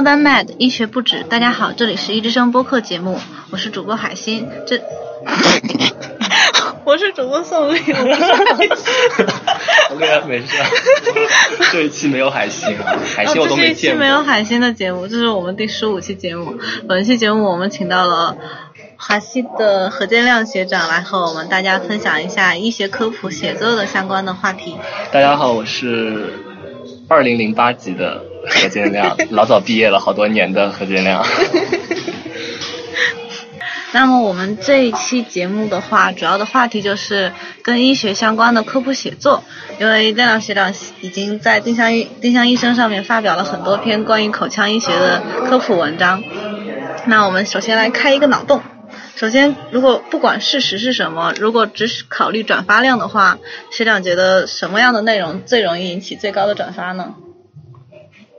Than mad，医学不止。大家好，这里是一之声播客节目，我是主播海星。这，我是主播宋丽。OK 啊，没事。这一期没有海星啊，海星我都没见过。这一期没有海星的节目，这是我们第十五期节目。本期节目我们请到了华西的何建亮学长来和我们大家分享一下医学科普写作的相关的话题。大家好，我是二零零八级的何建亮，老早毕业了好多年的何建亮。那么我们这一期节目的话，主要的话题就是跟医学相关的科普写作。因为亮亮学长已经在丁香医丁香医生上面发表了很多篇关于口腔医学的科普文章。那我们首先来开一个脑洞。首先，如果不管事实是什么，如果只是考虑转发量的话，学长觉得什么样的内容最容易引起最高的转发呢？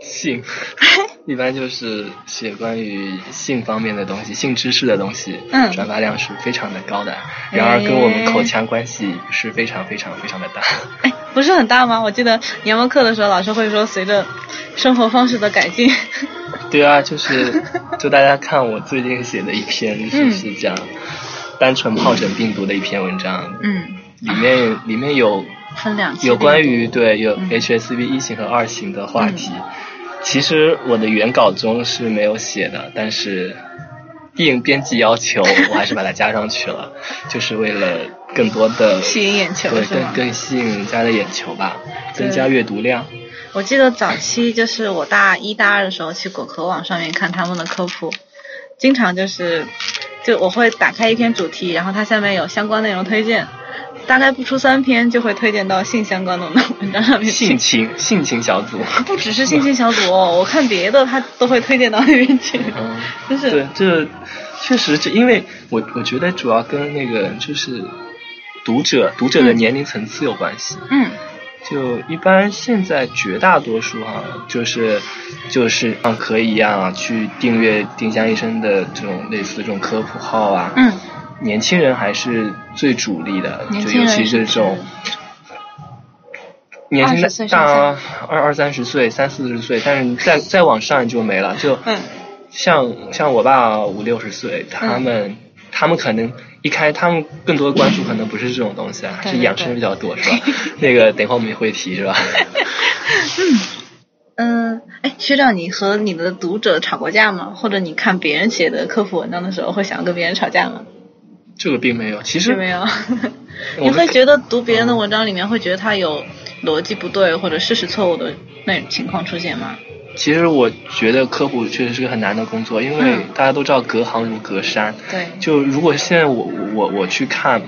性，一般就是写关于性方面的东西，性知识的东西，嗯转发量是非常的高的。然而跟我们口腔关系是非常非常非常的大。哎，不是很大吗？我记得年模课的时候，老师会说，随着生活方式的改进。对啊，就是就大家看我最近写的一篇，就是讲单纯疱疹病毒的一篇文章，嗯，里面里面有分两期有关于对有嗯 HSV 一型和二型的话题。其实我的原稿中是没有写的，但是应编辑要求，我还是把它加上去了，就是为了更多的吸引眼球对更更吸引人家的眼球吧，增加阅读量。我记得早期就是我大一大二的时候去果壳网上面看他们的科普，经常就是就我会打开一篇主题，然后它下面有相关内容推荐，大概不出三篇就会推荐到性相关的文章上面去性。情性情小组，不只是性情小组哦，我看别的他都会推荐到那边去，嗯，就是对，这确实这，因为我我觉得主要跟那个就是读者读者的嗯年龄层次有关系。嗯就一般现在绝大多数哈、就是就是像可以一样啊，去订阅丁香医生的这种类似这种科普号啊。嗯，年轻人还是最主力的，就尤其是这种年轻20岁的大二二三十岁、三四十岁，但是再再往上就没了。就嗯像像我爸五六十岁，他们、他们可能一开，他们更多的关注可能不是这种东西啊，对对是养生比较多，是吧？那个等会儿我们也会提，是吧？嗯，哎，学长，你和你的读者吵过架吗？或者你看别人写的科普文章的时候，会想要跟别人吵架吗？这个并没有，其实是没有。你会觉得读别人的文章里面会觉得他有逻辑不对或者事实错误的那种情况出现吗？其实我觉得科普确实是个很难的工作，因为嗯大家都知道隔行如隔山。对，就如果现在我我我去看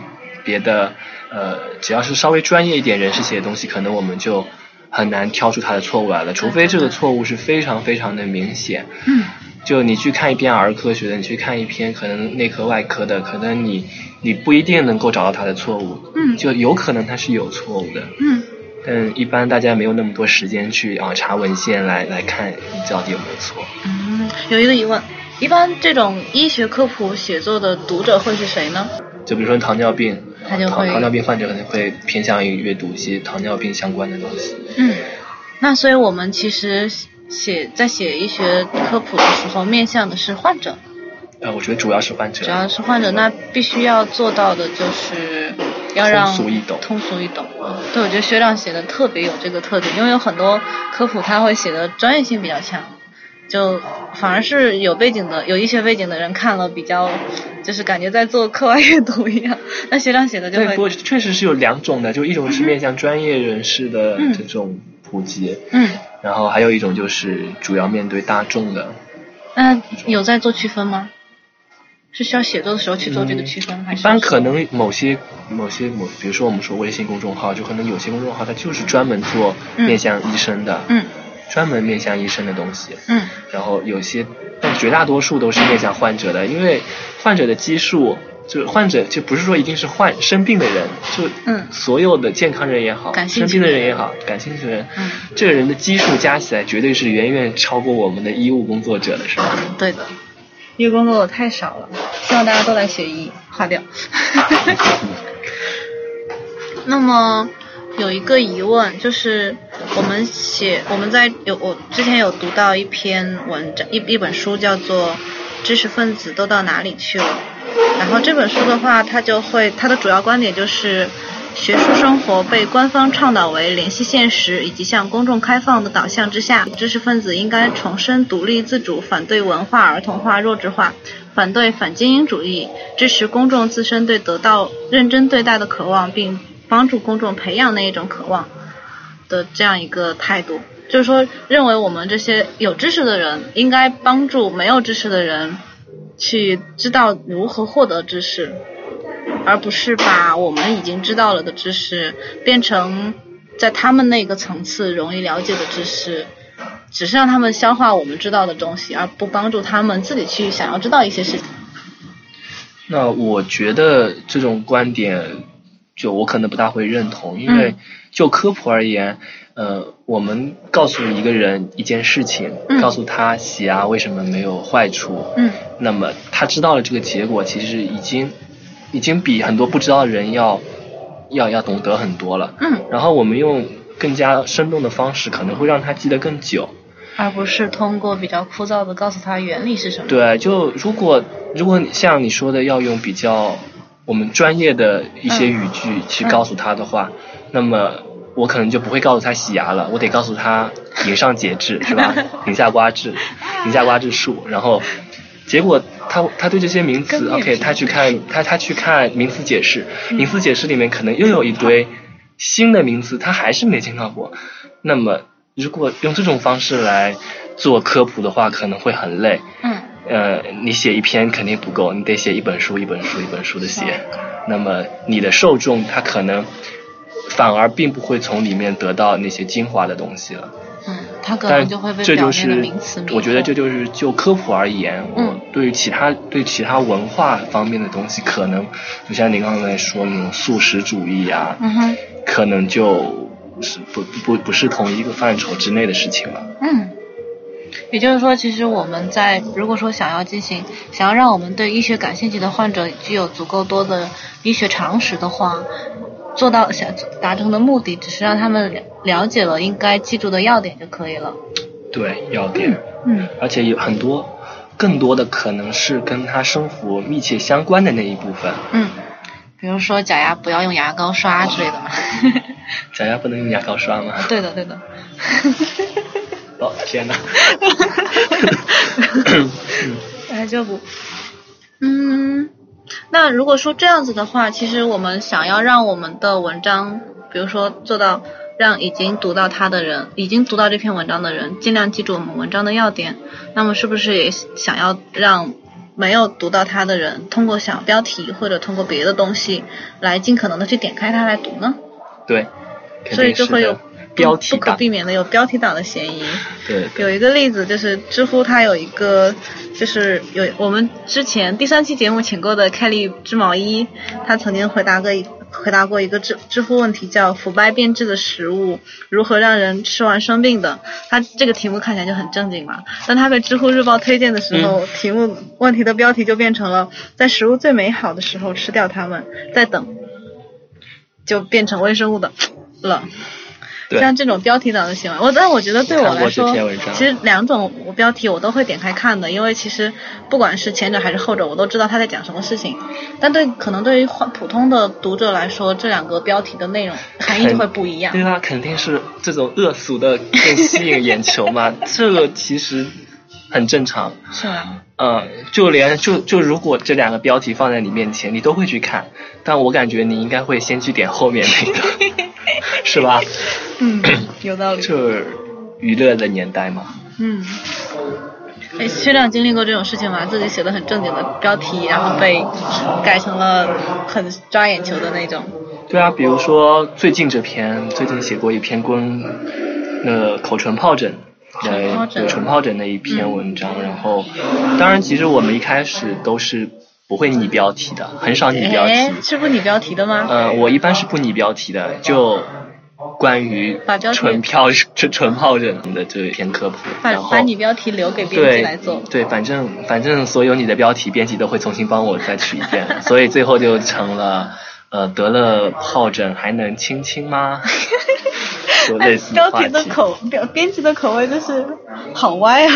别的，呃，只要是稍微专业一点人士写的东西，可能我们就很难挑出他的错误来了，除非这个错误是非常非常的明显。嗯就你去看一篇儿科学的，你去看一篇可能内科外科的，可能你你不一定能够找到他的错误，嗯就有可能他是有错误的。嗯但一般大家没有那么多时间去啊查文献来来看你到底有没有错。嗯，有一个疑问，一般这种医学科普写作的读者会是谁呢？就比如说糖尿病，他就会糖糖尿病患者可能会偏向于阅读一些糖尿病相关的东西。嗯，那所以我们其实写在写医学科普的时候，面向的是患者，呃，我觉得主要是患者主。要是患者，那必须要做到的就是要让通俗易懂通俗易懂。对，我觉得学长写的特别有这个特点，因为有很多科普他会写的专业性比较强，就反而是有背景的、有医学背景的人看了比较，就是感觉在做课外阅读一样。那学长写的就对，会不过确实是有两种的，就一种是面向专业人士的嗯这种普及，嗯，然后还有一种就是主要面对大众的。那有在做区分吗？是需要写作的时候去做这个区分，还是嗯一般可能某些某些某，比如说我们说微信公众号，就可能有些公众号它就是专门做嗯面向医生的，嗯专门面向医生的东西。嗯然后有些，但绝大多数都是面向患者的，因为患者的基数，就是患者就不是说一定是患生病的人，就嗯所有的健康人也好，感生病的人也好，感兴趣的人，嗯这个人的基数加起来绝对是远远超过我们的医务工作者的，是吧？对的，医务工作者太少了，希望大家都来学医，划掉。那么有一个疑问，就是我们写我们在有我之前有读到一篇文章一一本书叫做《知识分子都到哪里去了》，然后这本书的话，它就会它的主要观点就是。学术生活被官方倡导为联系现实以及向公众开放的导向之下，知识分子应该重申独立自主，反对文化儿童化、弱智化，反对反精英主义，支持公众自身对得到认真对待的渴望，并帮助公众培养那一种渴望的这样一个态度。就是说，认为我们这些有知识的人应该帮助没有知识的人去知道如何获得知识。而不是把我们已经知道了的知识变成在他们那个层次容易了解的知识，只是让他们消化我们知道的东西，而不帮助他们自己去想要知道一些事情。那我觉得这种观点，就我可能不大会认同，因为就科普而言，呃，我们告诉一个人一件事情，告诉他洗牙为什么没有坏处，嗯，那么他知道了这个结果，其实已经。已经比很多不知道的人要要要懂得很多了。嗯。然后我们用更加生动的方式，可能会让他记得更久。而不是通过比较枯燥的告诉他原理是什么。对，就如果如果像你说的要用比较我们专业的一些语句去告诉他的话，那么我可能就不会告诉他洗牙了，我得告诉他龈上节制是吧？龈下瓜治，龈下瓜治术，然后。结果他他对这些名词，OK，他去看他他去看名词解释，名词解释里面可能又有一堆新的名词，他还是没见到过。那么如果用这种方式来做科普的话，可能会很累。嗯。呃，你写一篇肯定不够，你得写一本书一本书一本书的写。那么你的受众他可能反而并不会从里面得到那些精华的东西了。嗯，他可能就会被表面的名词我觉得这就是就科普而言，嗯，对于其他对其他文化方面的东西，可能就像你刚才说那种素食主义啊，可能就是不不不是同一个范畴之内的事情了。嗯，也就是说，其实我们在如果说想要进行，想要让我们对医学感兴趣的患者具有足够多的医学常识的话。做到想达成的目的，只是让他们了了解了应该记住的要点就可以了。对，要点。嗯。而且有很多，更多的可能是跟他生活密切相关的那一部分。嗯。比如说假牙不要用牙膏刷之类的嘛。假牙不能用牙膏刷吗？对的，对的。哦天哪！哎，这不，嗯。那如果说这样子的话，其实我们想要让我们的文章，比如说做到让已经读到它的人，已经读到这篇文章的人，尽量记住我们文章的要点，那么是不是也想要让没有读到它的人，通过小标题或者通过别的东西，来尽可能的去点开它来读呢？对，所以就会有。标题不可避免的有标题党的嫌疑。对。有一个例子就是知乎，它有一个就是有我们之前第三期节目请过的凯莉织毛衣，他曾经回答过一回答过一个知知乎问题，叫“腐败变质的食物如何让人吃完生病的”。他这个题目看起来就很正经嘛。但他被知乎日报推荐的时候，题目问题的标题就变成了“在食物最美好的时候吃掉它们，再等”，就变成微生物的了。像这种标题党的行为，我但我觉得对我来说，其实两种标题我都会点开看的，因为其实不管是前者还是后者，我都知道他在讲什么事情。但对可能对于普通的读者来说，这两个标题的内容含义就会不一样。对啊，肯定是这种恶俗的更吸引眼球嘛，这个其实很正常。是啊。嗯，就连就就如果这两个标题放在你面前，你都会去看，但我感觉你应该会先去点后面那个。是吧？嗯，有道理。就是娱乐的年代嘛。嗯。哎，薛亮经历过这种事情吗？自己写的很正经的标题，然后被改成了很抓眼球的那种。对啊，比如说最近这篇，最近写过一篇关那口唇疱疹，呃，唇疱疹那一篇文章。然后，当然，其实我们一开始都是。不会拟标题的，很少拟标题。是不拟标题的吗？呃，我一般是不拟标题的，就关于纯疱纯纯疱疹的这一篇科普。把把你标题留给编辑来做。对，反正反正所有你的标题，编辑都会重新帮我再取一遍，所以最后就成了呃得了疱疹还能亲亲吗？说类似标题。的口标编辑的口味就是好歪啊。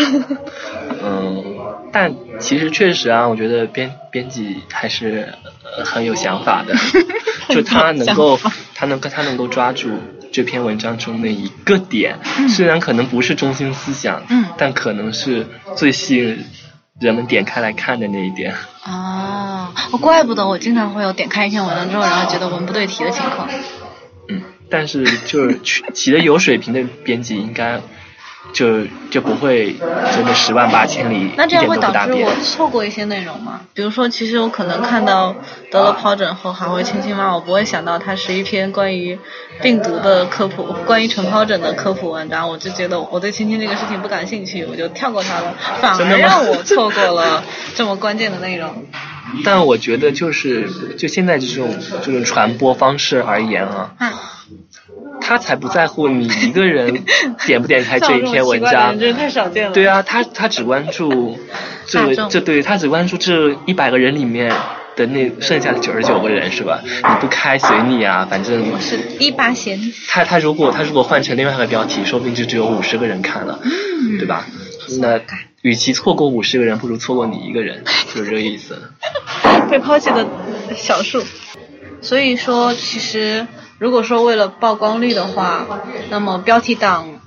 嗯，但其实确实啊，我觉得编编辑还是、呃、很有想法的，就他能够他能够他能够抓住这篇文章中的一个点，虽然可能不是中心思想，嗯但可能是最吸引人们点开来看的那一点。哦，哦怪不得我经常会有点开一篇文章之后，然后觉得文不对题的情况。嗯，但是就是取起的有水平的编辑应该。就就不会真的十万八千里，那这样会导致我错过一些内容吗？比如说，其实我可能看到得了疱疹后还会轻轻骂，我不会想到它是一篇关于病毒的科普，关于纯疱疹的科普文章，我就觉得我对亲亲这个事情不感兴趣，我就跳过它了，反而让我错过了这么关键的内容。但我觉得就是就现在这种这种传播方式而言啊，啊，他才不在乎你一个人 点不点开这一篇文章。对啊，他他只关注 这这对他只关注这一百个人里面的那剩下的九十九个人是吧？你不开随你啊，反正是一八弦。他他如果他如果换成另外一个标题，说不定就只有五十个人看了，嗯对吧？那与其错过五十个人，不如错过你一个人，就是这个意思。被抛弃的小数。所以说，其实如果说为了曝光率的话，那么标题党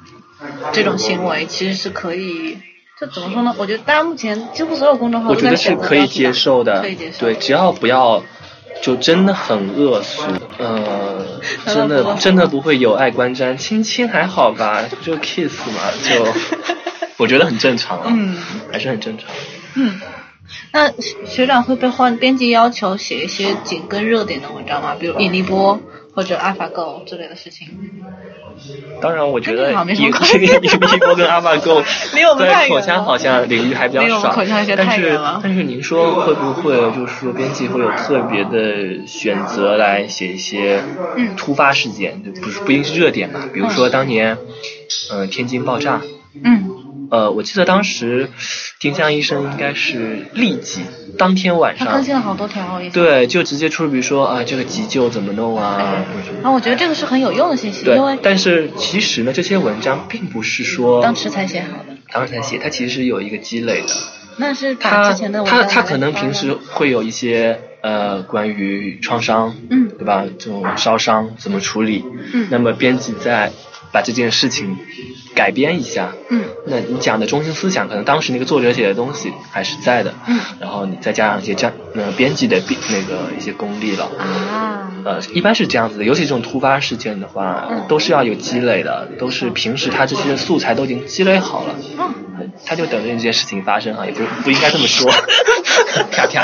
这种行为其实是可以，这怎么说呢？我觉得大家目前几乎所有公众号我觉得是可以接受的可以接，受。对，只要不要就真的很恶俗，呃，真的 真的不会有碍观瞻，亲亲还好吧，就 kiss 嘛，就我觉得很正常啊，嗯还是很正常。嗯。那学学长会被换编辑要求写一些紧跟热点的文章吗？比如引力波或者 AlphaGo 之类的事情。当然，我觉得 引力波跟 AlphaGo 离我们太在口腔好像领域还比较少但是但是您说会不会就是说编辑会有特别的选择来写一些嗯突发事件，就不是不一定是热点嘛？比如说当年，呃，天津爆炸，嗯呃，我记得当时丁香医生应该是立即当天晚他更上，新了好多条。对，就直接出，比如说啊，这个急救怎么弄啊，然后我觉得这个是很有用的信息，对因为，但是其实呢，这些文章并不是说当时才写好的，当时才写，它其实是有一个积累的。那是把它之前的文章它它可能平时会有一些呃关于创伤，嗯对吧？这种烧伤怎么处理？嗯那么编辑再把这件事情改编一下，嗯那你讲的中心思想，可能当时那个作者写的东西还是在的，嗯然后你再加上一些这样呃编辑的编那个一些功力了。啊，呃，一般是这样子的，尤其这种突发事件的话，嗯都是要有积累的，都是平时他这些素材都已经积累好了，嗯他就等着这件事情发生啊，也不不应该这么说，啪啪。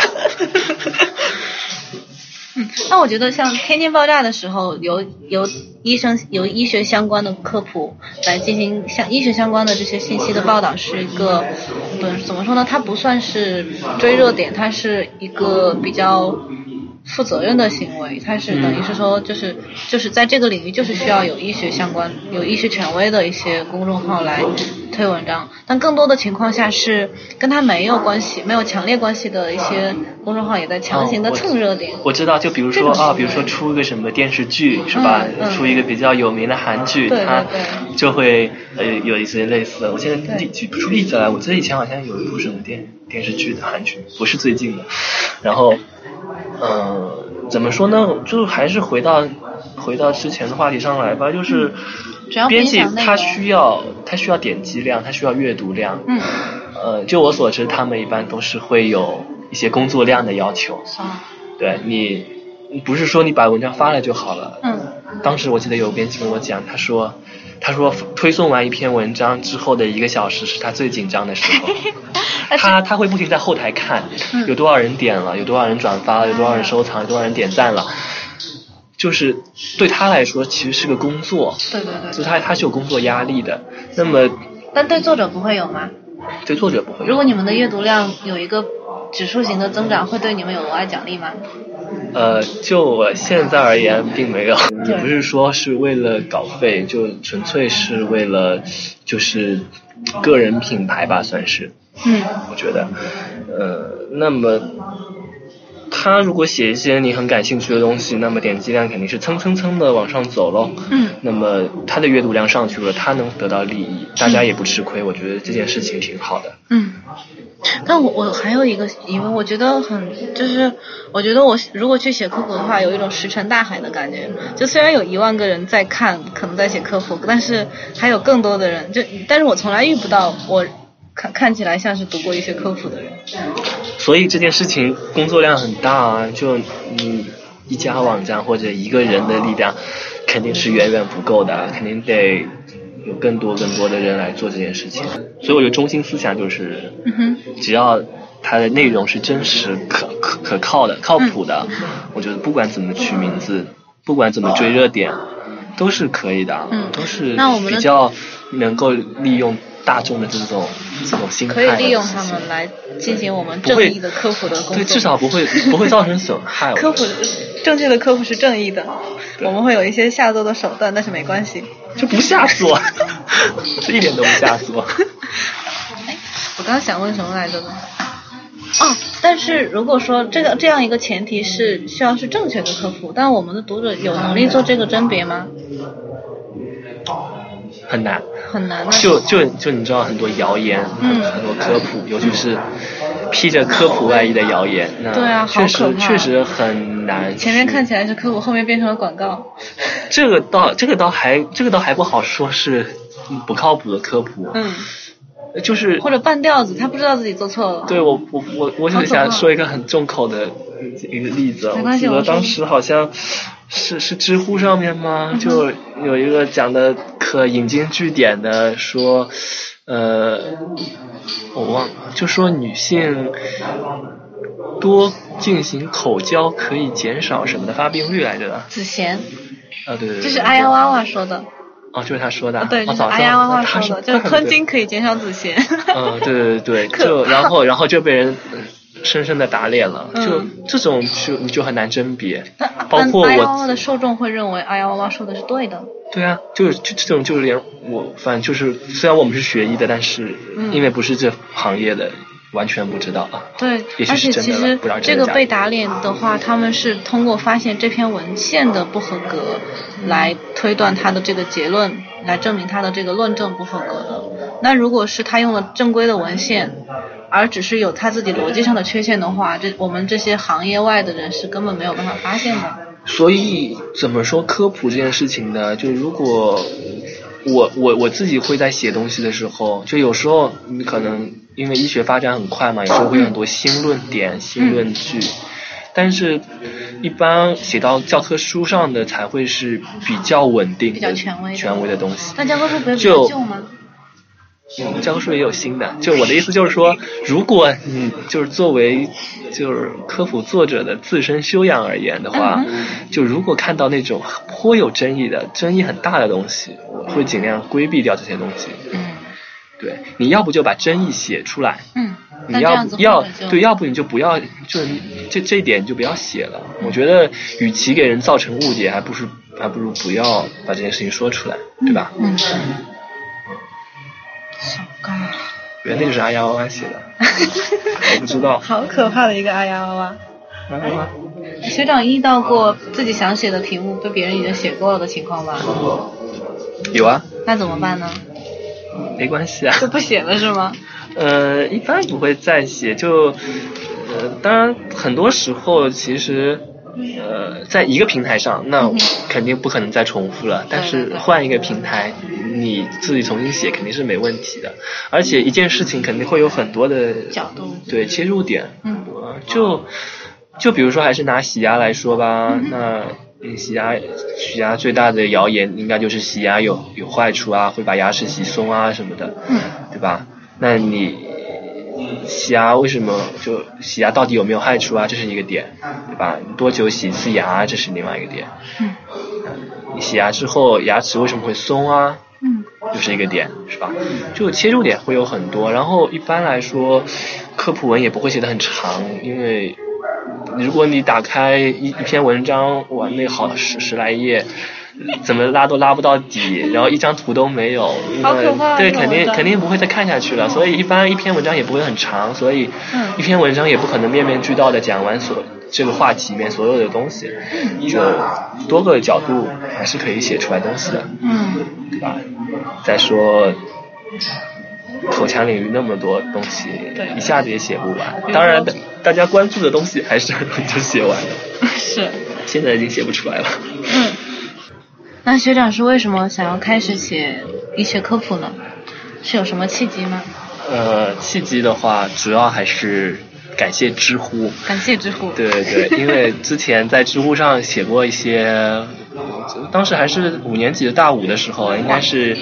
那我觉得像天津爆炸的时候，由由医生由医学相关的科普来进行像医学相关的这些信息的报道，是一个，不怎么说呢？它不算是追热点，它是一个比较负责任的行为，它是等于是说，就是就是在这个领域，就是需要有医学相关、有医学权威的一些公众号来推文章，但更多的情况下是跟他没有关系、没有强烈关系的一些公众号也在强行的蹭热点。我知道，就比如说啊，比如说出一个什么电视剧是吧？出一个比较有名的韩剧，它就会呃有一些类似的。我现在举不出例子来，我记得以前好像有一部什么电电视剧的韩剧，不是最近的。然后，呃，怎么说呢？就还是回到回到之前的话题上来吧，就是只要编辑他需要他需要点击量，他需要阅读量。嗯，呃，就我所知，他们一般都是会有一些工作量的要求。啊，对你，不是说你把文章发了就好了。嗯，当时我记得有编辑跟我讲，他说，他说推送完一篇文章之后的一个小时是他最紧张的时候。他他会不停在后台看嗯有多少人点了，有多少人转发了，有多少人收藏，有多少人点赞了。就是对他来说，其实是个工作，对对对。就他他是有工作压力的。那么但对作者不会有吗？对作者不会有。如果你们的阅读量有一个指数型的增长，会对你们有额外奖励吗？呃，就我现在而言，并没有，对也不是说是为了稿费，就纯粹是为了就是个人品牌吧，算是。嗯我觉得，呃，那么他他如果写一些你很感兴趣的东西，那么点击量肯定是蹭蹭蹭的往上走喽。嗯。那么他的阅读量上去了，他能得到利益，大家也不吃亏，我觉得这件事情挺好的。嗯。但我我还有一个疑问，我觉得很就是，我觉得我如果去写科普的话，有一种石沉大海的感觉。就虽然有一万个人在看，可能在写科普，但是还有更多的人，就但是我从来遇不到我看看起来像是读过一些科普的人。所以这件事情工作量很大啊，就你一家网站或者一个人的力量肯定是远远不够的，肯定得。有更多更多的人来做这件事情，所以我觉得中心思想就是，只要它的内容是真实、可可可靠的、靠谱的，我觉得不管怎么取名字，不管怎么追热点，都是可以的，都是比较能够利用大众的这种这种心态。可以利用他们来进行我们正义的科普的工作。对，至少不会不会造成损害。科普正确的科普是正义的，我们会有一些下作的手段，但是没关系。就不下作，这一点都不下作。哎，我刚刚想问什么来着呢？哦，但是如果说这个这样一个前提是需要是正确的科普，但我们的读者有能力做这个甄别吗？很难。很难。就就就你知道很多谣言，很多科普，尤其是披着科普外衣的谣言，那确实确实很难。前面看起来是科普，后面变成了广告。这个倒这个倒还这个倒还不好说是不靠谱的科普。嗯。就是或者半吊子，他不知道自己做错了。对我我我我就想说一个很重口的一个例子，我记得当时好像。是是知乎上面吗？就有一个讲的可引经据典的说，呃，我忘了，就说女性多进行口交可以减少什么的发病率来着的。子贤。啊对对对。这是阿呀娃娃说的。哦，就是他说的。对，就是阿呀娃娃说的，就是吞金可以减少子痫。嗯，对对对对，就然后然后就被人。深深的打脸了，就这种就你就很难甄别。包括我。的受众会认为阿呀娃娃说的是对的。对啊，就是就这种就是连我反正就是虽然我们是学医的，但是因为不是这行业的，完全不知道啊。对，而且其实这个被打脸的话，他们是通过发现这篇文献的不合格来推断他的这个结论，来证明他的这个论证不合格的。那如果是他用了正规的文献。而只是有他自己逻辑上的缺陷的话，这我们这些行业外的人是根本没有办法发现的。所以怎么说科普这件事情呢？就如果我我我自己会在写东西的时候，就有时候你可能因为医学发展很快嘛，有时候会有很多新论点、新论据，但是一般写到教科书上的才会是比较稳定、比较权威、权威的东西。那教科书不会比较旧吗？嗯，教科书也有新的。就我的意思就是说，如果你就是作为就是科普作者的自身修养而言的话，就如果看到那种颇有争议的、争议很大的东西，我会尽量规避掉这些东西。嗯，对，你要不就把争议写出来。嗯，你要要对，要不你就不要，就是这这一点你就不要写了。我觉得，与其给人造成误解，还不是还不如不要把这件事情说出来，对吧？嗯。小刚，原来那就是阿丫娃娃写的，我不知道。好可怕的一个阿丫娃娃。娃娃。学长遇到过自己想写的题目被别人已经写过了的情况吧？有啊。那怎么办呢？没关系啊。就不写了是吗？呃，一般不会再写，就呃，当然很多时候其实。呃，在一个平台上，那肯定不可能再重复了。但是换一个平台，你自己重新写肯定是没问题的。而且一件事情肯定会有很多的角度，对切入点。嗯，就就比如说，还是拿洗牙来说吧。那洗牙洗牙最大的谣言，应该就是洗牙有有坏处啊，会把牙齿洗松啊什么的，对吧？那你。洗牙为什么就洗牙到底有没有害处啊？这是一个点，对吧？多久洗一次牙？这是另外一个点。嗯。你洗牙之后牙齿为什么会松啊？嗯。又是一个点，是吧？就切入点会有很多，然后一般来说，科普文也不会写的很长，因为如果你打开一一篇文章，哇，那好十十来页。怎么拉都拉不到底，然后一张图都没有，对，肯定肯定不会再看下去了。所以一般一篇文章也不会很长，所以一篇文章也不可能面面俱到的讲完所这个话题里面所有的东西，就多个角度还是可以写出来东西的，嗯，对吧？再说口腔领域那么多东西，一下子也写不完。当然，大家关注的东西还是很容易就写完了，是，现在已经写不出来了。嗯。那学长是为什么想要开始写医学科普呢？是有什么契机吗？呃，契机的话，主要还是感谢知乎。感谢知乎。对对对，因为之前在知乎上写过一些，当时还是五年级的大五的时候，应该是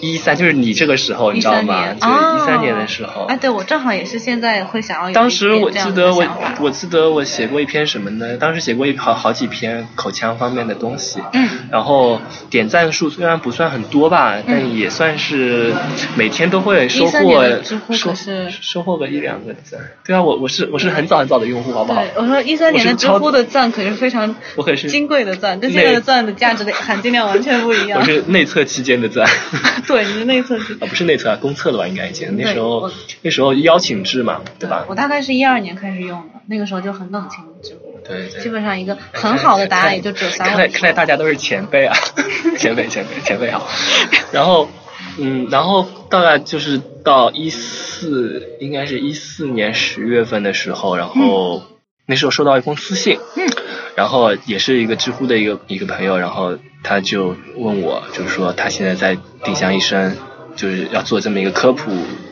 一三，就是你这个时候，你知道吗？就是一三哦年的时候。哎，对我正好也是现在会想要当时我记得我我记得我写过一篇什么呢？当时写过一好好几篇口腔方面的东西，嗯然后点赞数虽然不算很多吧，但也算是每天都会收获可是收获个一两个赞。对啊，我我是我是很早很早的用户，好不好对，？我说一三年的知乎的赞可是非常我可是金贵的赞，跟现在的钻的价值的含金量完全不一样我。是内测期间的钻。对，你是内测期。啊，不是内测啊，公测的吧？应该以前那时候那时候邀请制嘛，对吧？我大概是一二年开始用的，那个时候就很冷清知乎，对对。基本上一个很好的答案也就只有三看来。看来大家都是前辈啊，前辈前辈前辈好。然后嗯，然后大概就是到一四，应该是一四年十月份的时候，然后、那时候收到一封私信，嗯，然后也是一个知乎的一个一个朋友，然后他就问我，就是说他现在在丁香医生，就是要做这么一个科普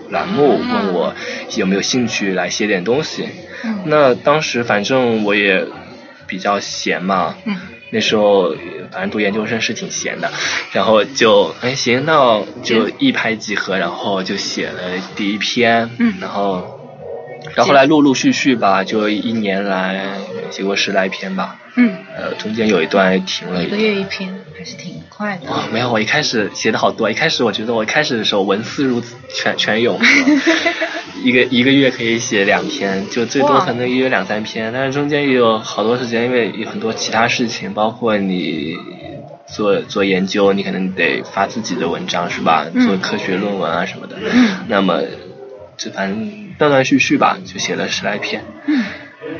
栏目，嗯。问我有没有兴趣来写点东西。嗯。那当时反正我也比较闲嘛，嗯。那时候反正读研究生是挺闲的，然后就哎行，那就一拍即合，然后就写了第一篇，嗯。然后然后后来陆陆续续吧，就一年来写过十来篇吧，嗯，呃中间有一段停了一个月一篇还是挺快的。哦，没有，我一开始写的好多，一开始我觉得我一开始的时候文思如泉泉涌，一个一个月可以写两篇，就最多可能一个月两三篇，但是中间也有好多时间，因为有很多其他事情，包括你做做研究，你可能得发自己的文章是吧？嗯做科学论文啊什么的，嗯那么就反正断断续续吧，就写了十来篇，嗯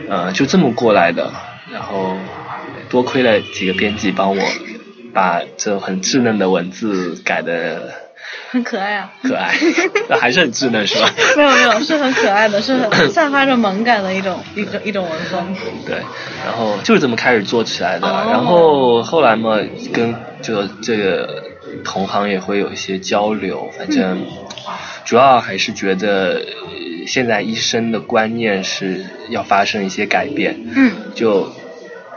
呃，就这么过来的。然后多亏了几个编辑帮我把这很稚嫩的文字改的很可爱啊。可爱，那还是很稚嫩是吧？没有没有，是很可爱的，是很散发着萌感的一种一种一种文风。对，然后就是这么开始做起来的。哦然后后来嘛，跟就这个同行也会有一些交流，反正主要还是觉得呃现在医生的观念是要发生一些改变。嗯就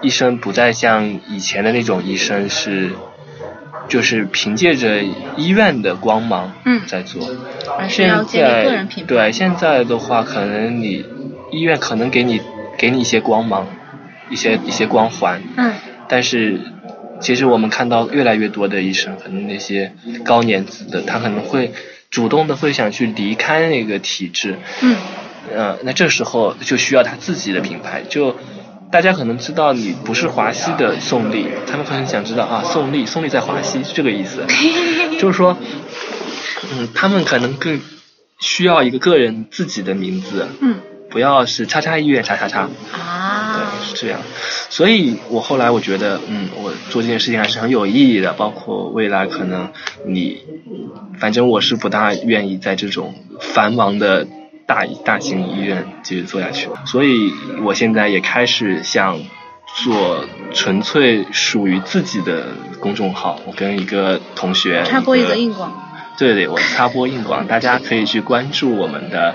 医生不再像以前的那种医生是，就是凭借着医院的光芒嗯在做。而是现要建立个人在品牌。对现在的话，可能你医院可能给你给你一些光芒，一些一些光环，嗯但是其实我们看到越来越多的医生，可能那些高年资的，他可能会主动的会想去离开那个体制，嗯。呃，那这时候就需要他自己的品牌。就大家可能知道你不是华西的宋丽，他们可能想知道啊，宋丽，宋丽在华西是这个意思，就是说，嗯，他们可能更需要一个个人自己的名字，嗯。不要是叉叉医院叉叉叉，啊这样。所以我后来我觉得，嗯，我做这件事情还是很有意义的，包括未来可能你，反正我是不大愿意在这种繁忙的大大型医院继续做下去，所以我现在也开始想做纯粹属于自己的公众号。我跟一个同学插播一个个硬广。对对，我插播硬广，大家可以去关注我们的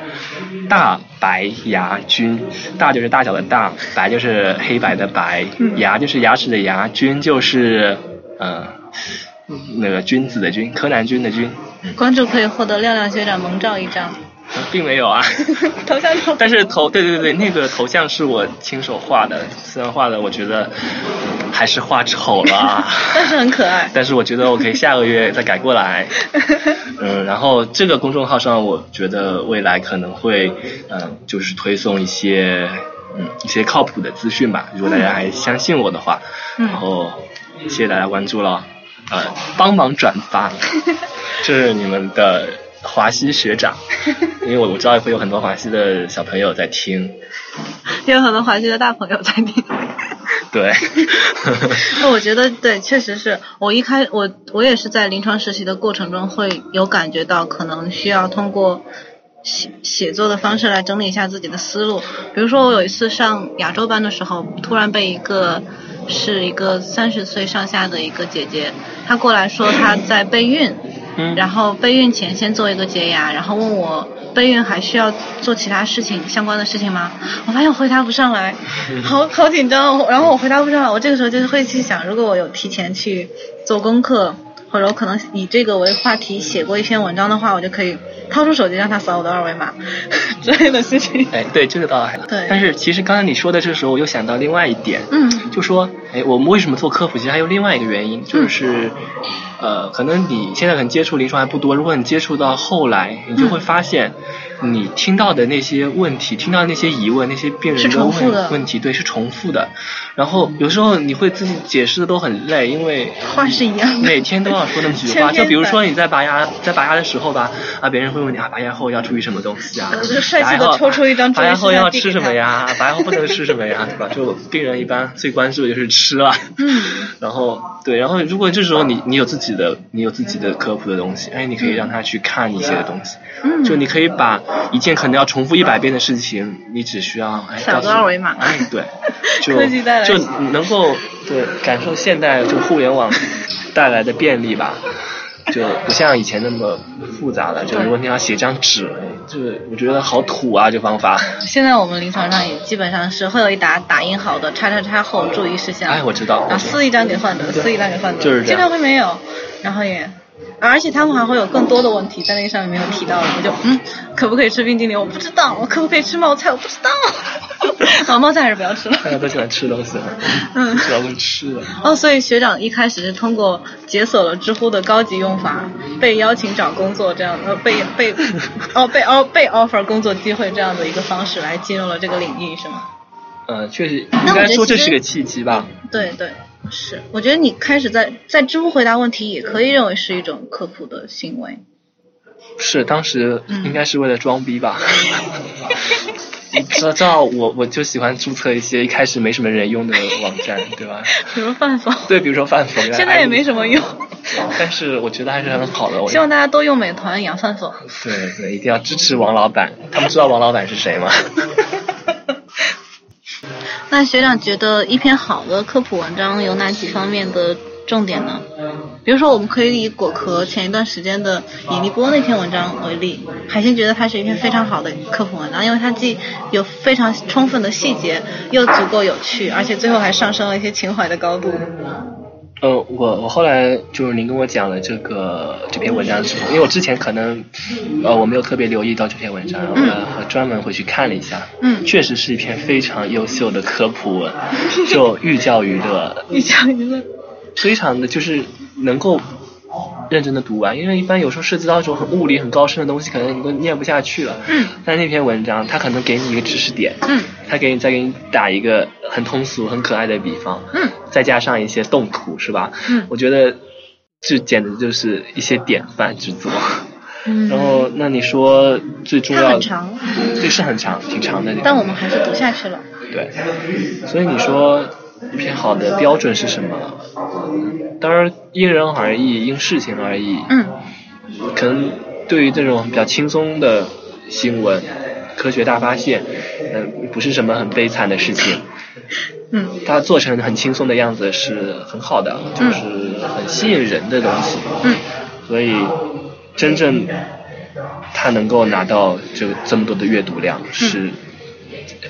大白牙菌，大就是大小的大，白就是黑白的白，牙就是牙齿的牙，菌就是呃那个君子的君，柯南君的君，关注可以获得亮亮学长萌照一张，并没有啊。头像头但是头，对对对，那个头像是我亲手画的，虽然画的我觉得还是画丑了啊。但是很可爱。但是我觉得我可以下个月再改过来。嗯，然后这个公众号上，我觉得未来可能会，嗯，就是推送一些，嗯，一些靠谱的资讯吧。如果大家还相信我的话，嗯然后谢谢大家关注了，呃，帮忙转发，这是你们的华西学长，因为我我知道会有很多华西的小朋友在听，也有很多华西的大朋友在听。对，那我觉得对，确实是我一开我我也是在临床实习的过程中会有感觉到，可能需要通过写写作的方式来整理一下自己的思路。比如说我有一次上亚洲班的时候，突然被一个是一个三十岁上下的一个姐姐，她过来说她在备孕，嗯然后备孕前先做一个洁牙，然后问我备孕还需要做其他事情相关的事情吗？我发现我回答不上来，好好紧张哦。然后我回答不上来，我这个时候就是会去想，如果我有提前去做功课，或者我可能以这个为话题写过一篇文章的话，我就可以掏出手机让他扫我的二维码之类的事情。哎，对，这个倒还。对但是其实刚才你说的这时候，我又想到另外一点，嗯就说，哎，我们为什么做科普？其实还有另外一个原因，就是，呃，可能你现在可能接触临床还不多，如果你接触到后来，你就会发现，你听到的那些问题，听到的那些疑问，那些病人的重复的问问题，对，是重复的。然后有时候你会自己解释的都很累，因为话是一样的每天都要说那么几句话。就比如说你在拔牙，在拔牙的时候吧，啊，别人会问你啊，拔牙后要注意什么东西啊？呃就帅气地拔牙后抽出一张拔牙后要吃什么呀？拔牙后不能吃什么呀？对吧？就病人一般最关注的就是吃了。嗯。然后对，然后如果这时候你你有自己的你有自己的科普的东西，哎，你可以让他去看一些的东西。嗯就你可以把一件可能要重复一百遍的事情，你只需要哎扫个二维码哎，对，就 能够对感受现代就互联网带来的便利吧。就不像以前那么复杂了，就如果你要写张纸，哎这个我觉得好土啊，这方法。现在我们临床上也基本上是会有一沓打印好的叉叉叉后注意事项。哎，我知道。然后撕一张给患者，撕一张给患者，就是这样经常会没有，然后也，而且他们还会有更多的问题在那个上面没有提到的，我就嗯，可不可以吃冰激凌？我不知道，我可不可以吃冒菜？我不知道，好，冒菜还是不要吃了。大家都喜欢吃东西，嗯主要问吃的。哦，所以学长一开始是通过解锁了知乎的高级用法，被邀请找工作这样，呃，被被 哦被哦被 offer 工作机会这样的一个方式来进入了这个领域，是吗？嗯，确实应该说这是个契机吧。对对，是，我觉得你开始在在知乎回答问题，也可以认为是一种科普的行为。是当时嗯应该是为了装逼吧。你知道知道我我就喜欢注册一些一开始没什么人用的网站，对吧？比如饭否，对，比如说饭否，现在也没什么用。但是我觉得还是很好的。我希望大家都用美团养饭否。对对，一定要支持王老板。他们知道王老板是谁吗？那学长觉得一篇好的科普文章有哪几方面的重点呢？比如说，我们可以以果壳前一段时间的引力波那篇文章为例。海星觉得它是一篇非常好的科普文章，因为它既有非常充分的细节，又足够有趣，而且最后还上升了一些情怀的高度。呃，我我后来就是您跟我讲了这个这篇文章之后，因为我之前可能呃我没有特别留意到这篇文章，然后呢我专门回去看了一下，嗯确实是一篇非常优秀的科普文，就寓教于乐，寓教于乐，非常的就是能够认真的读完，因为一般有时候涉及到一种很物理很高深的东西，可能你都念不下去了。嗯。但那篇文章，它可能给你一个知识点，嗯，它给你再给你打一个很通俗、很可爱的比方，嗯，再加上一些动图，是吧？嗯我觉得这简直就是一些典范之作。嗯 然后，那你说最重要的，很长，对，是很长，挺长的。但我们还是读下去了。对，所以你说一篇好的标准是什么？当然因人而异，因事情而异。嗯可能对于这种比较轻松的新闻，科学大发现，嗯、不是什么很悲惨的事情。嗯它做成很轻松的样子是很好的，就是很吸引人的东西。嗯所以真正它能够拿到这个这么多的阅读量是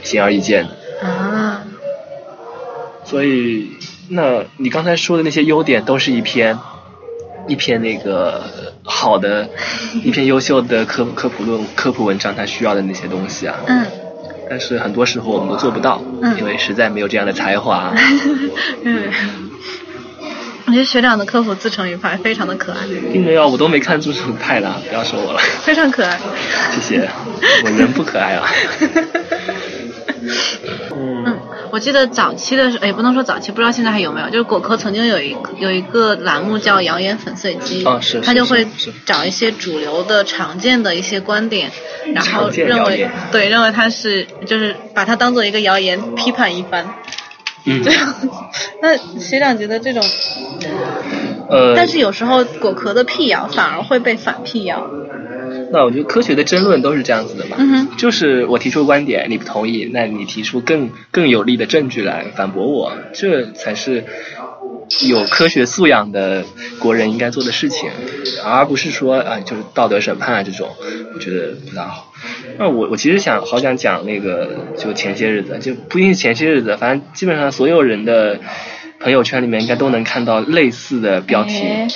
显而易见的。啊，所以，那你刚才说的那些优点都是一篇一篇那个好的一篇优秀的科科普论科普文章，它需要的那些东西啊。嗯但是很多时候我们都做不到，嗯因为实在没有这样的才华。嗯，我觉得学长的科普自成一派，非常的可爱，并没有，我都没看出什么派了，不要说我了，非常可爱。谢谢。我人不可爱啊。嗯嗯，我记得早期的时候，也不能说早期，不知道现在还有没有。就是果壳曾经有一有一个栏目叫“谣言粉碎机”，啊是，他就会找一些主流的、常见的一些观点，然后认为对认为它是就是把它当做一个谣言批判一番。嗯这，样，那学长觉得这种，呃，但是有时候果壳的辟谣反而会被反辟谣。那我觉得科学的争论都是这样子的嘛，嗯就是我提出观点，你不同意，那你提出更更有力的证据来反驳我，这才是有科学素养的国人应该做的事情，而不是说啊、就是道德审判啊这种，我觉得不大好。那我我其实想好想讲那个，就前些日子，就不一定是前些日子，反正基本上所有人的朋友圈里面应该都能看到类似的标题。哎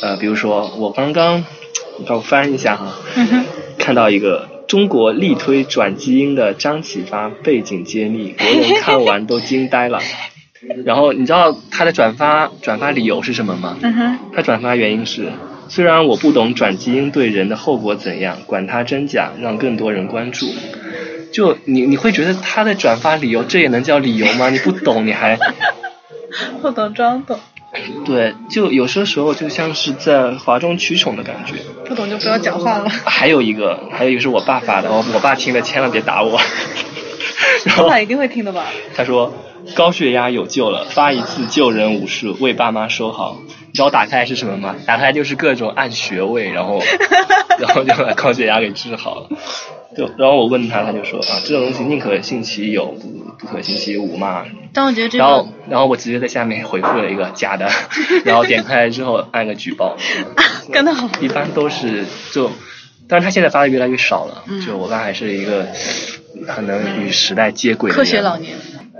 呃，比如说我刚刚，让我翻一下哈，嗯，看到一个中国力推转基因的张启发背景揭秘，国人看完都惊呆了。然后你知道他的转发转发理由是什么吗？嗯，他转发原因是，虽然我不懂转基因对人的后果怎样，管它真假，让更多人关注。就你你会觉得他的转发理由，这也能叫理由吗？你不懂你还 不懂装懂，对，就有些时候就像是在哗众取宠的感觉。不懂就不要讲话了。还有一个，还有一个是我爸发的，我我爸听了千万别打我。我爸一定会听的吧？他说高血压有救了，发一次救人无数，为爸妈收好。你知道打开是什么吗？打开就是各种按穴位，然后 然后就把高血压给治好了。就然后我问他，他就说啊，这种东西宁可信其有，不不可信其无嘛。但我觉得这然后，然后我直接在下面回复了一个假的，然后点开来之后按个举报。干得好。一般都是就，但是他现在发的越来越少了。嗯就我爸还是一个很能与时代接轨的科学人老年，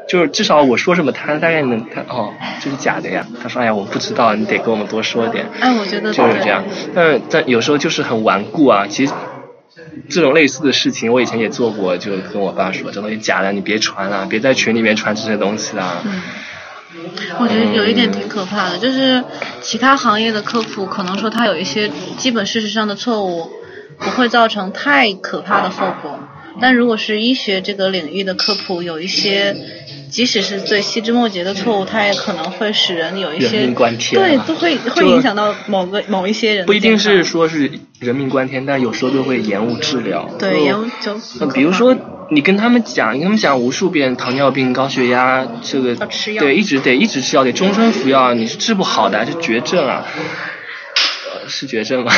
就是至少我说什么，他大概能他哦，这是假的呀。他说哎呀，我不知道，你得跟我们多说点。哎，我觉得就是这样，但但有时候就是很顽固啊。其实这种类似的事情，我以前也做过，就跟我爸说，这东西假的，你别传了，别在群里面传这些东西啦。嗯，我觉得有一点挺可怕的，就是其他行业的科普可能说它有一些基本事实上的错误，不会造成太可怕的后果。但如果是医学这个领域的科普，有一些即使是最细枝末节的错误，它也可能会使人有一些人命关天啊对，都会会影响到某个某一些人不一定是说是人命关天，但有时候就会延误治疗。对延误就呃比如说，你跟他们讲，你跟他们讲无数遍糖尿病、高血压，这个要吃药对，一直得一直吃药，得终身服药，你是治不好的，是绝症啊。呃是绝症吗？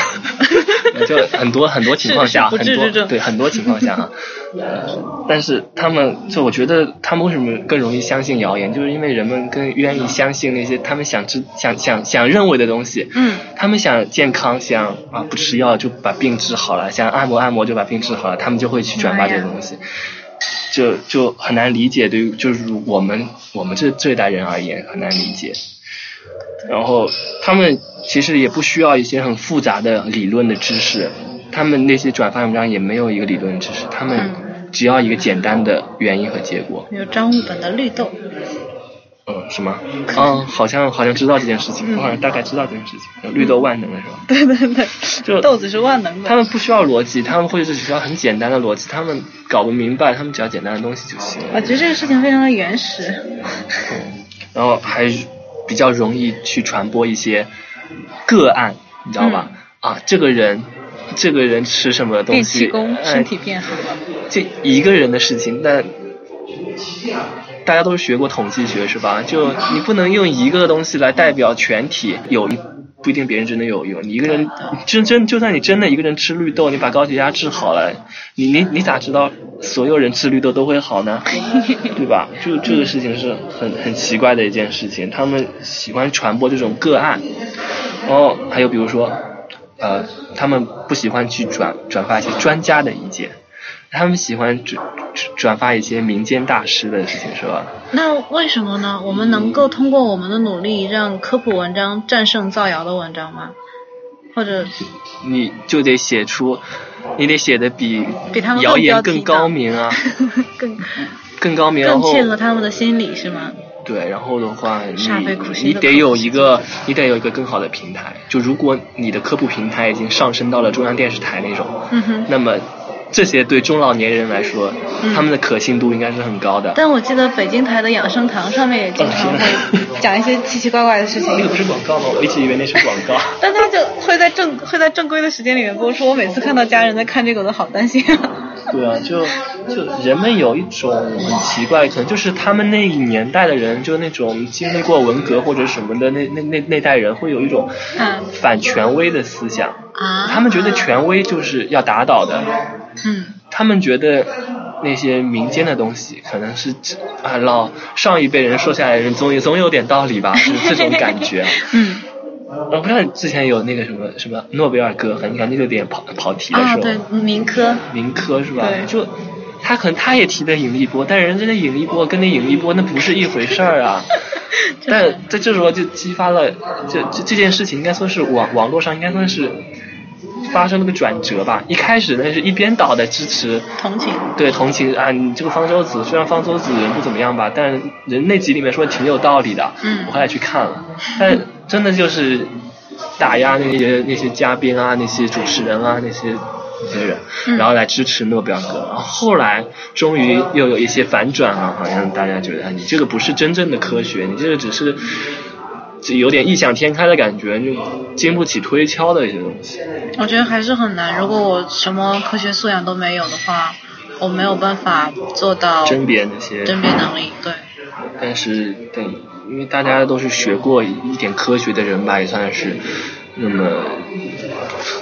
就很多很多情况下，很多对很多情况下啊，呃，但是他们就我觉得他们为什么更容易相信谣言，就是因为人们更愿意相信那些他们想知想想想认为的东西。嗯，他们想健康，想啊不吃药就把病治好了，想按摩按摩就把病治好了，他们就会去转发这些东西，就就很难理解。对于就是我们我们这这一代人而言很难理解。然后他们其实也不需要一些很复杂的理论的知识，他们那些转发文章也没有一个理论知识，他们嗯只要一个简单的原因和结果。有张悟本的绿豆，嗯，什么？嗯，好像好像知道这件事情，我好像大概知道这件事情。绿豆万能的是吧？对对对，就豆子是万能的。他们不需要逻辑，他们或者是需要很简单的逻辑，他们搞不明白，他们只要简单的东西就行了。我觉得这个事情非常的原始。然后还比较容易去传播一些个案，你知道吧？啊，这个人，这个人吃什么东西，身体变好了。这一个人的事情，但大家都学过统计学是吧？就你不能用一个东西来代表全体，有一不一定别人真的有用。你一个人真真，就算你真的一个人吃绿豆，你把高血压治好了，你你你咋知道所有人吃绿豆都会好呢？对吧？就这个事情是很很奇怪的一件事情，他们喜欢传播这种个案，然后还有比如说，呃，他们不喜欢去转转发一些专家的意见。他们喜欢转转发一些民间大师的事情，是吧？那为什么呢？我们能够通过我们的努力，让科普文章战胜造谣的文章吗？或者你就得写出，你得写的比比他们谣言更高明啊，更更高明，然后更切合他们的心理是吗？对，然后的话，你你得有一个，你得有一个更好的平台。就如果你的科普平台已经上升到了中央电视台那种，嗯哼，那么这些对中老年人来说，他们的可信度应该是很高的。但我记得北京台的养生堂上面也经常会讲一些奇奇怪怪的事情。那个不是广告吗？我一直以为那是广告。但他就会在正会在正规的时间里面播出。我每次看到家人在看这个，我都好担心。对啊，就就人们有一种很奇怪，可能就是他们那一年代的人，就那种经历过文革或者什么的那那那那代人，会有一种反权威的思想。啊。他们觉得权威就是要打倒的。嗯。他们觉得那些民间的东西，可能是啊老上一辈人说下来的人，总有总有点道理吧，是这种感觉。嗯。我不知道之前有那个什么什么诺贝尔歌，你看那个点跑跑题的时候。啊，对，民科。民科是吧？对。就他可能他也提的引力波，但人家的引力波跟那引力波那不是一回事儿啊。但在这时候就激发了，这这这件事情应该说是网网络上应该算是发生了个转折吧。一开始呢是一边倒的支持同情，对同情啊，你这个方舟子虽然方舟子人不怎么样吧，但人那集里面说的挺有道理的。嗯。我后来去看了，但。真的就是打压那些那些嘉宾啊，那些主持人啊，那些那些人，然后来支持诺贝尔歌。然后后来终于又有一些反转了，好像大家觉得你这个不是真正的科学，你这个只是就有点异想天开的感觉，就经不起推敲的一些东西。我觉得还是很难。如果我什么科学素养都没有的话，我没有办法做到甄别那些甄别能力。对。但是对。因为大家都是学过一点科学的人吧，也算是。那么，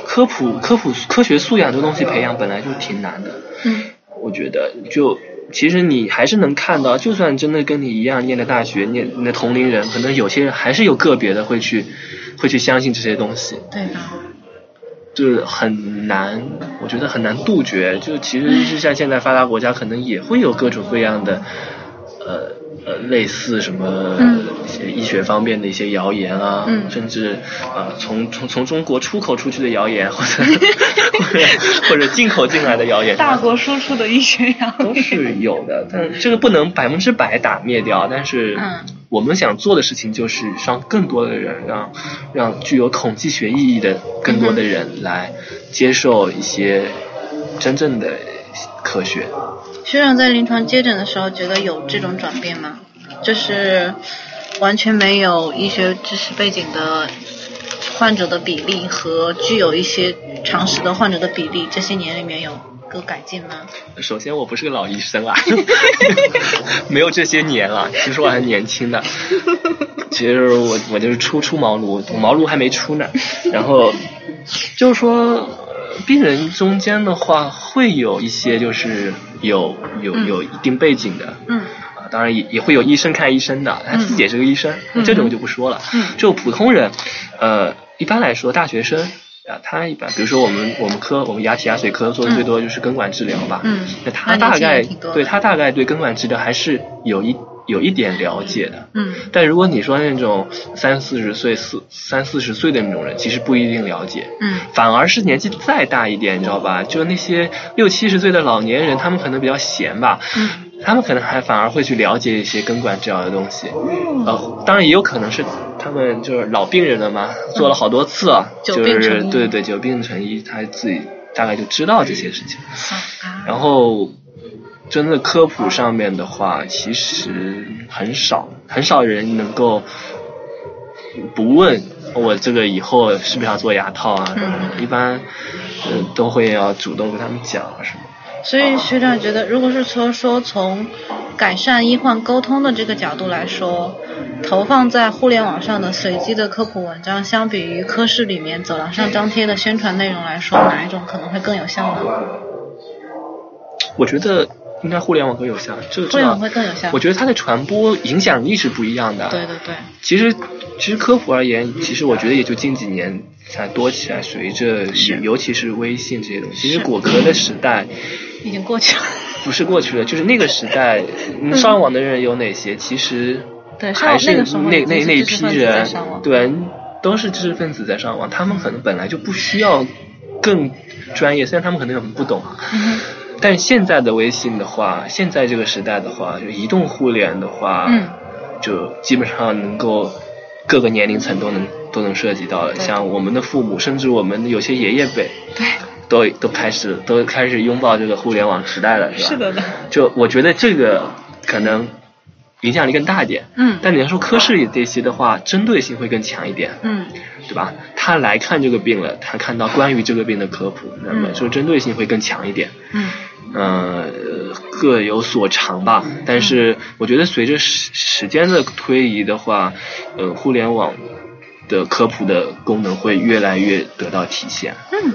科普、科普、科学素养这东西培养本来就挺难的。嗯。我觉得，就其实你还是能看到，就算真的跟你一样念的大学，念你的同龄人，可能有些人还是有个别的会去，会去相信这些东西。对的。就是很难，我觉得很难杜绝。就其实就像现在发达国家，可能也会有各种各样的，呃。呃，类似什么一些医学方面的一些谣言啊，甚至呃，从从从中国出口出去的谣言，或者 或者或者进口进来的谣言，大国输出的医学谣言。都是有的，但这个不能百分之百打灭掉。但是我们想做的事情就是让更多的人，让让具有统计学意义的更多的人来接受一些真正的科学。学长在临床接诊的时候，觉得有这种转变吗？就是完全没有医学知识背景的患者的比例和具有一些常识的患者的比例，这些年里面有个改进吗？首先，我不是个老医生啊，没有这些年了。其实我还年轻的，其实我我就是初出茅庐，茅庐还没出呢。然后就是说，病人中间的话，会有一些就是。有有有一定背景的，嗯，啊，当然也也会有医生看医生的，他自己也是个医生，这种就不说了。嗯，就普通人，呃，一般来说，大学生啊，他一般，比如说我们我们科，我们牙体牙髓科做的最多就是根管治疗吧。嗯，那他大概对他大概对根管治疗还是有一。有一点了解的，嗯，但如果你说那种三四十岁、四三四十岁的那种人，其实不一定了解，嗯，反而是年纪再大一点，你知道吧？就那些六七十岁的老年人，他们可能比较闲吧，嗯，他们可能还反而会去了解一些根管治疗的东西，呃，当然也有可能是他们就是老病人了嘛，做了好多次了，就是对对，久病成医，他自己大概就知道这些事情，然后。真的科普上面的话，其实很少，很少人能够不问我这个以后是不是要做牙套啊？一般呃都会要主动跟他们讲什么。所以学长觉得，如果是说说从改善医患沟通的这个角度来说，投放在互联网上的随机的科普文章，相比于科室里面走廊上张贴的宣传内容来说，哪一种可能会更有效呢？我觉得。应该互联网更有效，这个互联网会更有效。我觉得它的传播影响力是不一样的。对对对。其实，其实科普而言，其实我觉得也就近几年才多起来。随着尤其是微信这些东西，其实果壳的时代已经过去了。不是过去了，就是那个时代，上网的人有哪些？其实对，还是那那那一批人，对，都是知识分子在上网。他们可能本来就不需要更专业，虽然他们可能很不懂。但现在的微信的话，现在这个时代的话，就移动互联的话，嗯，就基本上能够各个年龄层都能都能涉及到的，像我们的父母，甚至我们有些爷爷辈，对，都都开始都开始拥抱这个互联网时代了，是吧？是的的。就我觉得这个可能影响力更大一点。嗯但你要说科室里这些的话，针对性会更强一点，嗯对吧？他来看这个病了，他看到关于这个病的科普，那么嗯就针对性会更强一点。嗯呃，各有所长吧。但是我觉得随着时时间的推移的话，呃，互联网的科普的功能会越来越得到体现。嗯，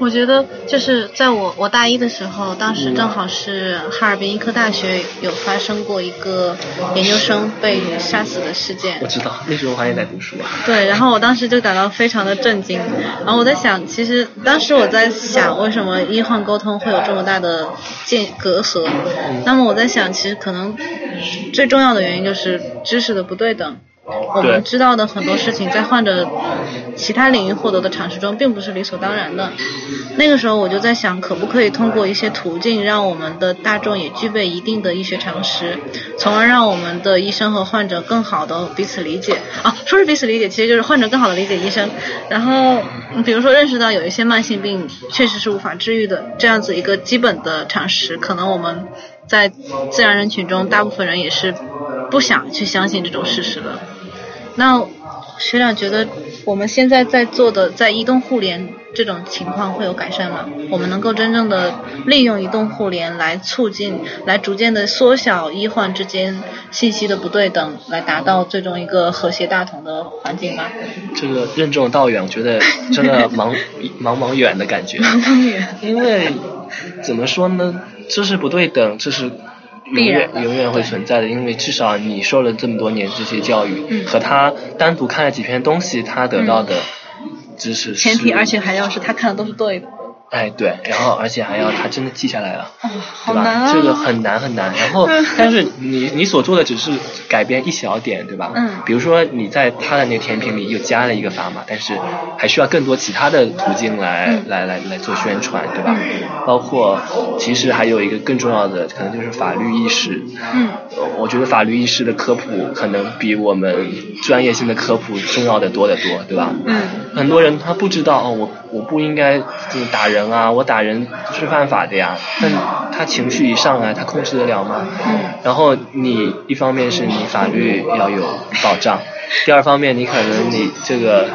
我觉得就是在我我大一的时候，当时正好是哈尔滨医科大学有发生过一个研究生被杀死的事件我。知道，那时候我还也在读书啊。对，然后我当时就感到非常的震惊，然后我在想，其实当时我在想，为什么医患沟通会有这么大的间隔阂？那么我在想，其实可能最重要的原因就是知识的不对等。我们对知道的很多事情，在患者其他领域获得的常识中，并不是理所当然的。那个时候我就在想，可不可以通过一些途径，让我们的大众也具备一定的医学常识，从而让我们的医生和患者更好的彼此理解。啊，说是彼此理解，其实就是患者更好的理解医生。然后，嗯比如说认识到有一些慢性病确实是无法治愈的，这样子一个基本的常识，可能我们在自然人群中，大部分人也是不想去相信这种事实的。那学长觉得我们现在在做的在移动互联这种情况会有改善吗？我们能够真正的利用移动互联来促进，来逐渐的缩小医患之间信息的不对等，来达到最终一个和谐大同的环境吗？这个任重道远，我觉得真的茫 茫茫远的感觉。茫茫远因为怎么说呢，知识不对等，这是永远永远会存在的。因为至少你受了这么多年这些教育，嗯和他单独看了几篇东西，他得到的知识是前提，而且还要是他看的都是对的。哎对，然后而且还要他真的记下来了。对吧？啊！这个很难很难。然后，但是你你所做的只是改变一小点，对吧？嗯比如说你在他的那个甜品里又加了一个砝码，但是还需要更多其他的途径来、嗯来来来做宣传，对吧？包括其实还有一个更重要的，可能就是法律意识。我觉得法律意识的科普可能比我们专业性的科普重要的多得多，对吧？嗯很多人他不知道哦，我我不应该就打人啊，我打人是犯法的呀。但他情绪一上来，他控制得了吗？嗯然后你一方面是你法律要有保障，第二方面你可能你这个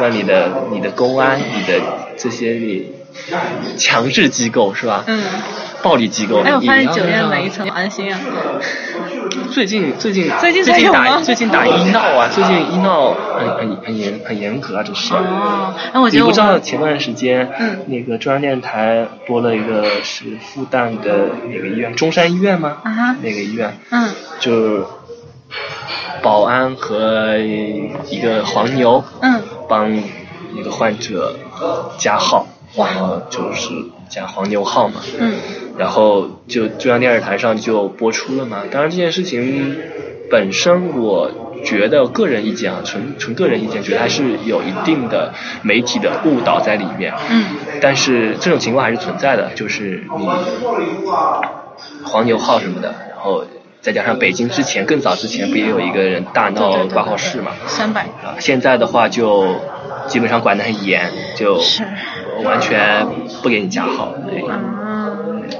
让你的你的公安、你的这些你强制机构是吧？嗯。暴力机构，哎，我发现也要九院让每一层安心啊。最近最近最近打最近打医闹啊，最近医闹很很很严很严格啊，这是。哦，哎，我觉你不知道前段时间，嗯那个中央电视台播了一个是复旦的哪个医院？中山医院吗？啊哈那个医院嗯就是保安和一个黄牛嗯帮一个患者加号，然后就是加黄牛号嘛。嗯然后就中央电视台上就播出了嘛。当然这件事情本身，我觉得个人意见啊，纯纯个人意见，觉得还是有一定的媒体的误导在里面。嗯但是这种情况还是存在的，就是你黄牛号什么的，然后再加上北京之前更早之前不也有一个人大闹挂号室嘛？三百啊，现在的话就基本上管得很严，就是完全不给你加号。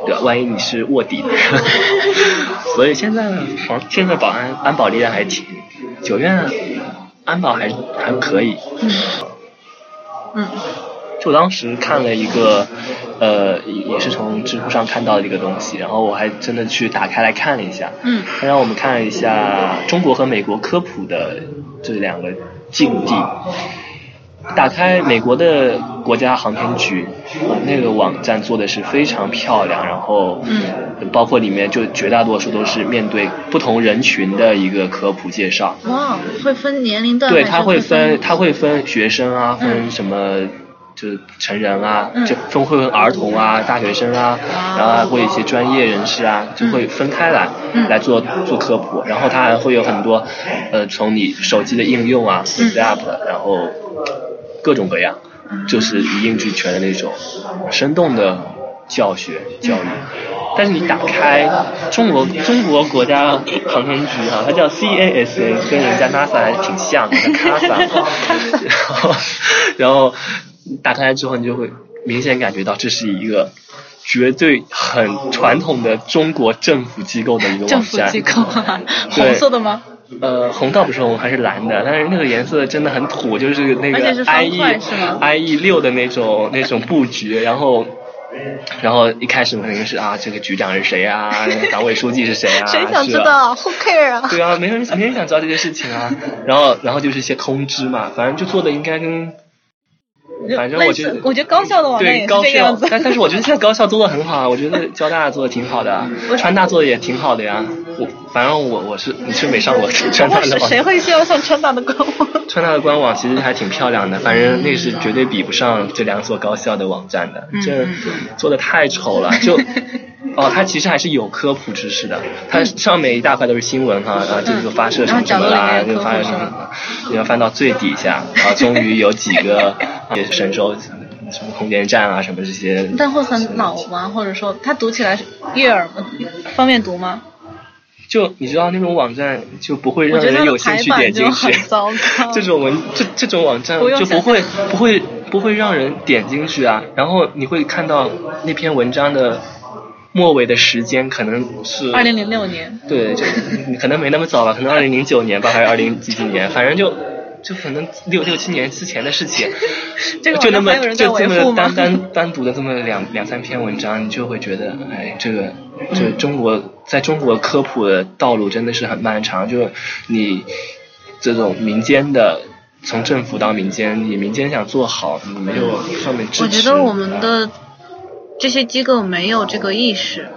对万一你是卧底，所以现在防现在保安安保力量还挺，九院安保还还可以。嗯嗯就当时看了一个，呃，也是从知乎上看到的一个东西，然后我还真的去打开来看了一下。嗯他让我们看了一下中国和美国科普的这两个境地。打开美国的国家航天局，那个网站做的是非常漂亮，然后嗯。包括里面就绝大多数都是面对不同人群的一个科普介绍。哇，会分年龄段对，他会分，分他会分学生啊，嗯。分什么，就是成人啊，嗯。就分会分儿童啊、大学生啊，然后还会一些专业人士啊，就会分开来、嗯。来做做科普。然后他还会有很多，呃，从你手机的应用啊、嗯。app，然后各种各样，就是一应俱全的那种生动的教学教育。但是你打开中国中国国家航天局啊、它叫 CASA，跟人家 NASA 还挺像的，叫 CASA。然后然后打开之后，你就会明显感觉到这是一个绝对很传统的中国政府机构的一个网站。政府机构啊，红色的吗？呃，红倒不是红，还是蓝的，但是那个颜色真的很土，就是那个 IE IE 六的那种那种布局，然后。然后一开始肯定是啊，这个局长是谁啊？党委书记是谁啊？谁想知道？Who care 啊？对啊，没人没人想知道这件事情啊。然后然后就是一些通知嘛，反正就做的应该跟，反正我觉得我觉得高校的网站也是对高校这样子，。但但是我觉得现在高校做的很好啊，我觉得交大做的挺好的啊，川大做的也挺好的呀。我反正我我是你是没上过川大的网谁会需要上川大的官网？川大的官网其实还挺漂亮的，反正那是绝对比不上这两所高校的网站的，嗯这嗯做的太丑了，就。哦，它其实还是有科普知识的，它上面一大块都是新闻哈，啊，这个发射什么什么啦，这个发射什么，你要翻到最底下，啊，终于有几个也 是神舟什么空间站啊，什么这些，但会很老吗？或者说它读起来是悦耳吗？方便读吗？就你知道那种网站就不会让人有兴趣点进去。这种文这这种网站就不会不会不会让人点进去啊。然后你会看到那篇文章的末尾的时间可能是二零零六年，对，就可能没那么早吧，可能二零零九年吧，还是二零几几年，反正就就可能六六七年之前的事情，这个就那么就这么单？单单独的这么两两三篇文章，你就会觉得，哎，这个这中国在中国科普的道路真的是很漫长，就你这种民间的。从政府到民间，你民间想做好，你没有上面支持。我觉得我们的这些机构没有这个意识，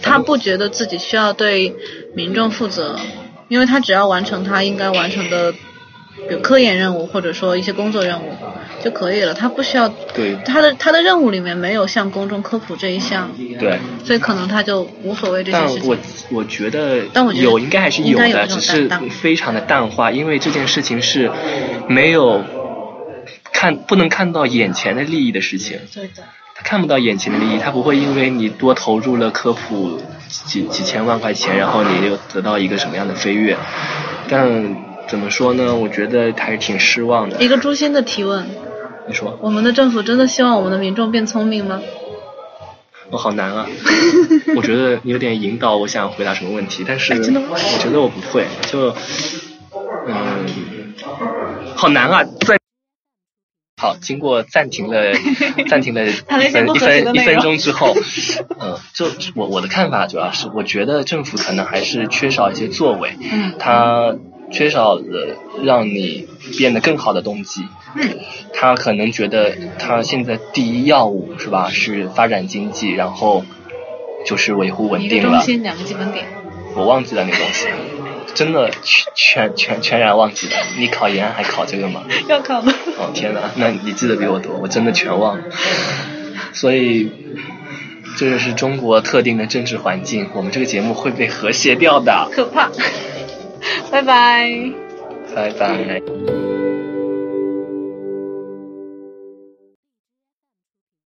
他不觉得自己需要对民众负责，因为他只要完成他应该完成的，比如科研任务或者说一些工作任务就可以了，他不需要对他的他的任务里面没有向公众科普这一项，对，所以可能他就无所谓这些事情。我我觉得但我觉得有应该还是有的，只是非常的淡化，因为这件事情是没有看不能看到眼前的利益的事情，对的，他看不到眼前的利益，他不会因为你多投入了科普几几千万块钱，然后你又得到一个什么样的飞跃，但怎么说呢？我觉得还是挺失望的。一个诛心的提问：你说我们的政府真的希望我们的民众变聪明吗？我、好难啊！我觉得你有点引导我想回答什么问题，但是我觉得我不会，就嗯，好难啊！在好，经过暂停了 暂停了一分一分一分钟之后，嗯，就我我的看法主要是，我觉得政府可能还是缺少一些作为，嗯它缺少了让你变得更好的动机。嗯，他可能觉得他现在第一要务是吧，是发展经济，然后就是维护稳定了。中心，两个基本点。我忘记了那个东西，真的全全全全然忘记了。你考研还考这个吗？要考吗。哦天哪，那你记得比我多，我真的全忘了。所以，这就是中国特定的政治环境，我们这个节目会被和谐掉的。可怕。拜拜。拜拜。